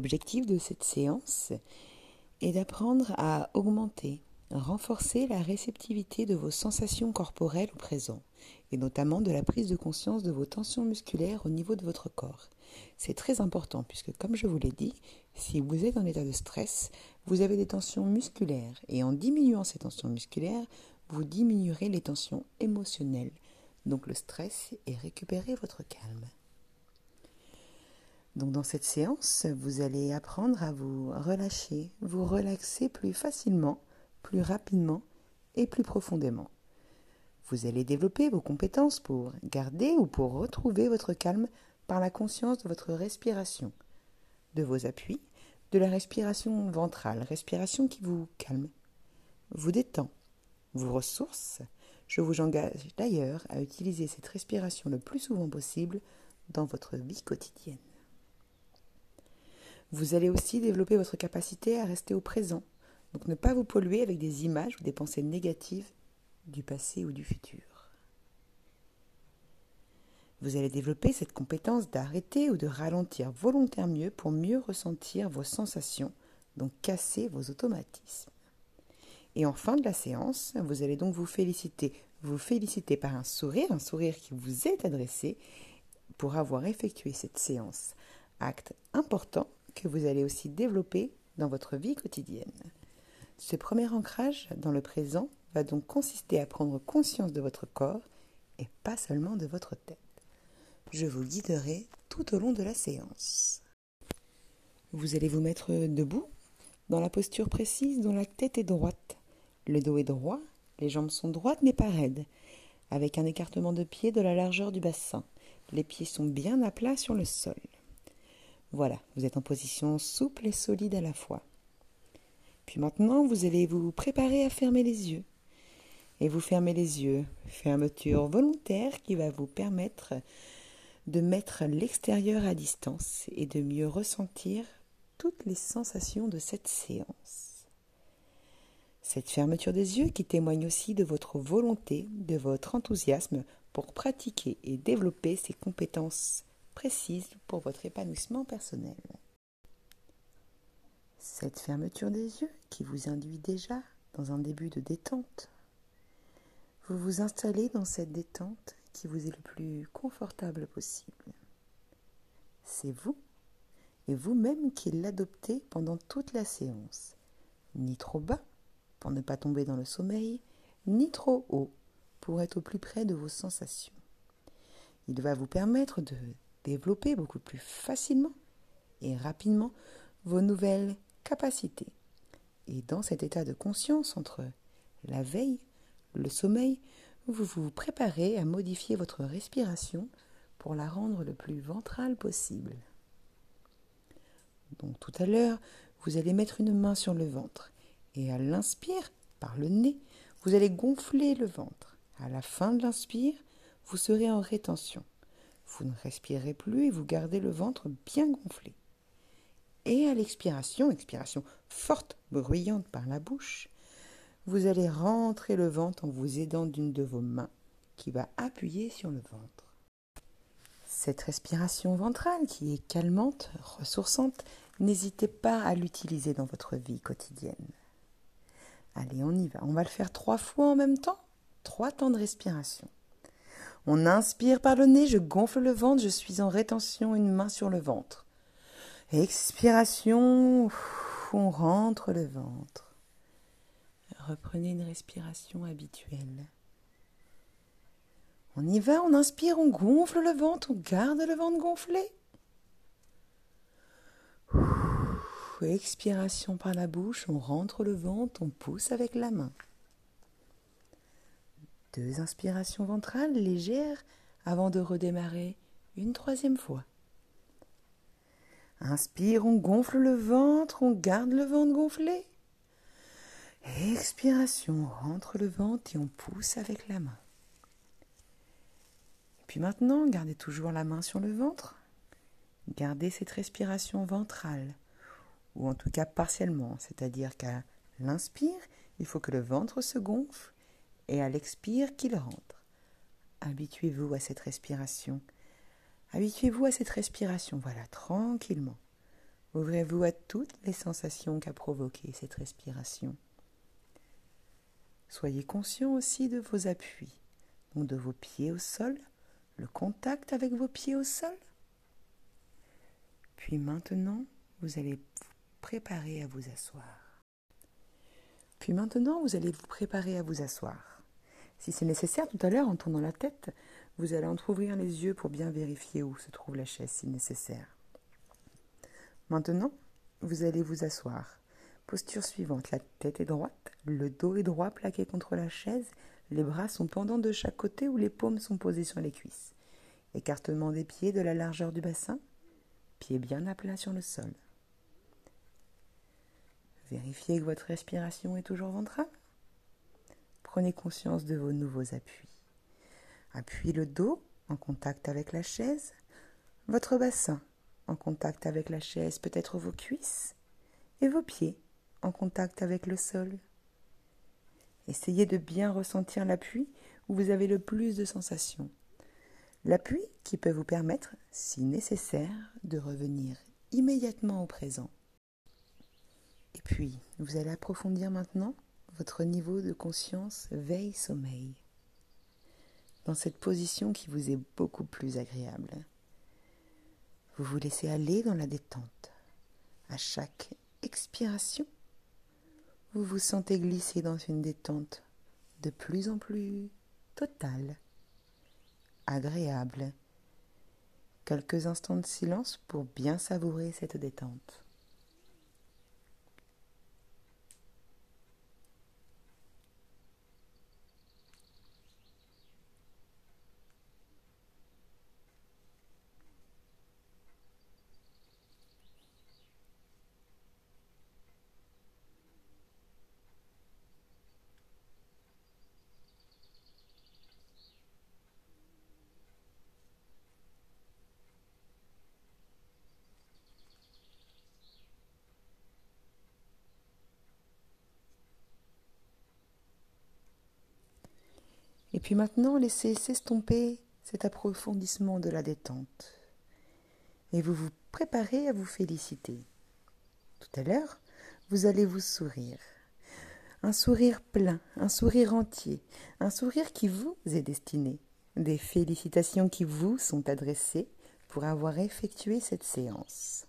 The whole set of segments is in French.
L'objectif de cette séance est d'apprendre à augmenter, renforcer la réceptivité de vos sensations corporelles au présent, et notamment de la prise de conscience de vos tensions musculaires au niveau de votre corps. C'est très important puisque, comme je vous l'ai dit, si vous êtes en état de stress, vous avez des tensions musculaires, et en diminuant ces tensions musculaires, vous diminuerez les tensions émotionnelles, donc le stress, et récupérer votre calme. Dans cette séance, vous allez apprendre à vous relâcher, vous relaxer plus facilement, plus rapidement et plus profondément. Vous allez développer vos compétences pour garder ou pour retrouver votre calme par la conscience de votre respiration, de vos appuis, de la respiration ventrale, respiration qui vous calme, vous détend, vous ressource. Je vous engage d'ailleurs à utiliser cette respiration le plus souvent possible dans votre vie quotidienne. Vous allez aussi développer votre capacité à rester au présent, donc ne pas vous polluer avec des images ou des pensées négatives du passé ou du futur. Vous allez développer cette compétence d'arrêter ou de ralentir volontairement mieux pour mieux ressentir vos sensations, donc casser vos automatismes. Et en fin de la séance, vous allez donc vous féliciter, vous féliciter par un sourire, un sourire qui vous est adressé pour avoir effectué cette séance. Acte important que vous allez aussi développer dans votre vie quotidienne. Ce premier ancrage dans le présent va donc consister à prendre conscience de votre corps et pas seulement de votre tête. Je vous guiderai tout au long de la séance. Vous allez vous mettre debout, dans la posture précise dont la tête est droite. Le dos est droit, les jambes sont droites mais pas raides, avec un écartement de pied de la largeur du bassin. Les pieds sont bien à plat sur le sol. Voilà, vous êtes en position souple et solide à la fois. Puis maintenant, vous allez vous préparer à fermer les yeux. Et vous fermez les yeux, fermeture volontaire qui va vous permettre de mettre l'extérieur à distance et de mieux ressentir toutes les sensations de cette séance. Cette fermeture des yeux qui témoigne aussi de votre volonté, de votre enthousiasme pour pratiquer et développer ces compétences précise pour votre épanouissement personnel. Cette fermeture des yeux qui vous induit déjà dans un début de détente, vous vous installez dans cette détente qui vous est le plus confortable possible. C'est vous et vous-même qui l'adoptez pendant toute la séance, ni trop bas pour ne pas tomber dans le sommeil, ni trop haut pour être au plus près de vos sensations. Il va vous permettre de développer beaucoup plus facilement et rapidement vos nouvelles capacités. Et dans cet état de conscience entre la veille, le sommeil, vous vous préparez à modifier votre respiration pour la rendre le plus ventrale possible. Donc tout à l'heure, vous allez mettre une main sur le ventre et à l'inspire, par le nez, vous allez gonfler le ventre. À la fin de l'inspire, vous serez en rétention. Vous ne respirez plus et vous gardez le ventre bien gonflé. Et à l'expiration, expiration forte, bruyante par la bouche, vous allez rentrer le ventre en vous aidant d'une de vos mains qui va appuyer sur le ventre. Cette respiration ventrale qui est calmante, ressourçante, n'hésitez pas à l'utiliser dans votre vie quotidienne. Allez, on y va. On va le faire trois fois en même temps. Trois temps de respiration. On inspire par le nez, je gonfle le ventre, je suis en rétention, une main sur le ventre. Expiration, on rentre le ventre. Reprenez une respiration habituelle. On y va, on inspire, on gonfle le ventre, on garde le ventre gonflé. Expiration par la bouche, on rentre le ventre, on pousse avec la main. Deux inspirations ventrales légères avant de redémarrer une troisième fois. Inspire, on gonfle le ventre, on garde le ventre gonflé. Expiration, on rentre le ventre et on pousse avec la main. Et puis maintenant, gardez toujours la main sur le ventre. Gardez cette respiration ventrale, ou en tout cas partiellement, c'est-à-dire qu'à l'inspire, il faut que le ventre se gonfle et à l'expire qu'il rentre. Habituez-vous à cette respiration. Habituez-vous à cette respiration, voilà, tranquillement. Ouvrez-vous à toutes les sensations qu'a provoquées cette respiration. Soyez conscient aussi de vos appuis, donc de vos pieds au sol, le contact avec vos pieds au sol. Puis maintenant, vous allez vous préparer à vous asseoir. Puis maintenant, vous allez vous préparer à vous asseoir. Si c'est nécessaire, tout à l'heure, en tournant la tête, vous allez entr'ouvrir les yeux pour bien vérifier où se trouve la chaise si nécessaire. Maintenant, vous allez vous asseoir. Posture suivante, la tête est droite, le dos est droit plaqué contre la chaise, les bras sont pendants de chaque côté ou les paumes sont posées sur les cuisses. Écartement des pieds de la largeur du bassin, pieds bien à plat sur le sol. Vérifiez que votre respiration est toujours ventrale. Prenez conscience de vos nouveaux appuis. Appuyez le dos en contact avec la chaise, votre bassin en contact avec la chaise, peut-être vos cuisses, et vos pieds en contact avec le sol. Essayez de bien ressentir l'appui où vous avez le plus de sensations. L'appui qui peut vous permettre, si nécessaire, de revenir immédiatement au présent. Et puis, vous allez approfondir maintenant votre niveau de conscience veille-sommeil, dans cette position qui vous est beaucoup plus agréable. Vous vous laissez aller dans la détente. À chaque expiration, vous vous sentez glisser dans une détente de plus en plus totale, agréable. Quelques instants de silence pour bien savourer cette détente. Et puis maintenant, laissez s'estomper cet approfondissement de la détente. Et vous vous préparez à vous féliciter. Tout à l'heure, vous allez vous sourire. Un sourire plein, un sourire entier, un sourire qui vous est destiné. Des félicitations qui vous sont adressées pour avoir effectué cette séance.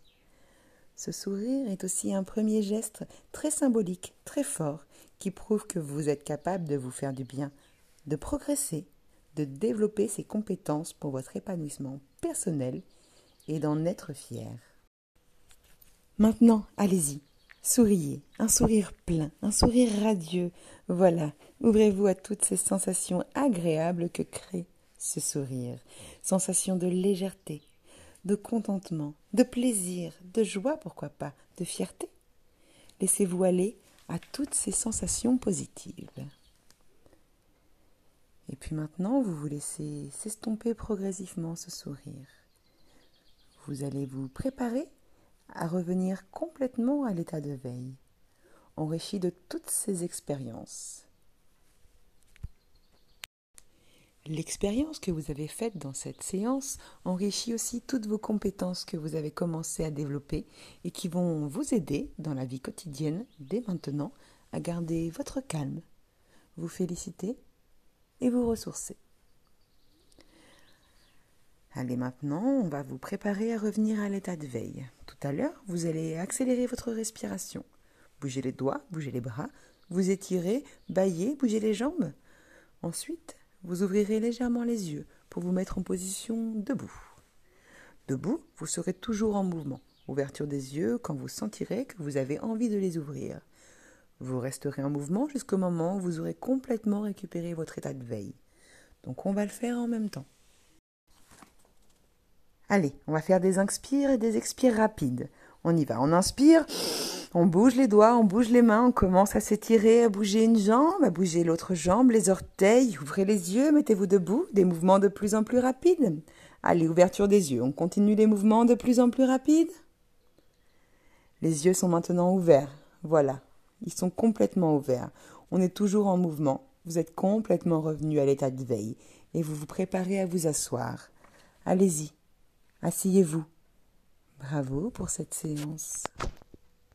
Ce sourire est aussi un premier geste très symbolique, très fort, qui prouve que vous êtes capable de vous faire du bien de progresser, de développer ses compétences pour votre épanouissement personnel et d'en être fier. Maintenant, allez-y, souriez, un sourire plein, un sourire radieux. Voilà, ouvrez-vous à toutes ces sensations agréables que crée ce sourire. Sensations de légèreté, de contentement, de plaisir, de joie, pourquoi pas, de fierté. Laissez-vous aller à toutes ces sensations positives. Et puis maintenant, vous vous laissez s'estomper progressivement ce sourire. Vous allez vous préparer à revenir complètement à l'état de veille, enrichi de toutes ces expériences. L'expérience que vous avez faite dans cette séance enrichit aussi toutes vos compétences que vous avez commencé à développer et qui vont vous aider dans la vie quotidienne dès maintenant à garder votre calme, vous féliciter et vous ressourcer. Allez maintenant, on va vous préparer à revenir à l'état de veille. Tout à l'heure, vous allez accélérer votre respiration. Bougez les doigts, bougez les bras, vous étirez, baillez, bougez les jambes. Ensuite, vous ouvrirez légèrement les yeux pour vous mettre en position debout. Debout, vous serez toujours en mouvement. Ouverture des yeux quand vous sentirez que vous avez envie de les ouvrir. Vous resterez en mouvement jusqu'au moment où vous aurez complètement récupéré votre état de veille. Donc on va le faire en même temps. Allez, on va faire des inspires et des expires rapides. On y va. On inspire, on bouge les doigts, on bouge les mains, on commence à s'étirer, à bouger une jambe, à bouger l'autre jambe, les orteils. Ouvrez les yeux, mettez-vous debout. Des mouvements de plus en plus rapides. Allez, ouverture des yeux. On continue les mouvements de plus en plus rapides. Les yeux sont maintenant ouverts. Voilà, ils sont complètement ouverts. On est toujours en mouvement. Vous êtes complètement revenu à l'état de veille et vous vous préparez à vous asseoir. Allez-y. Asseyez-vous. Bravo pour cette séance.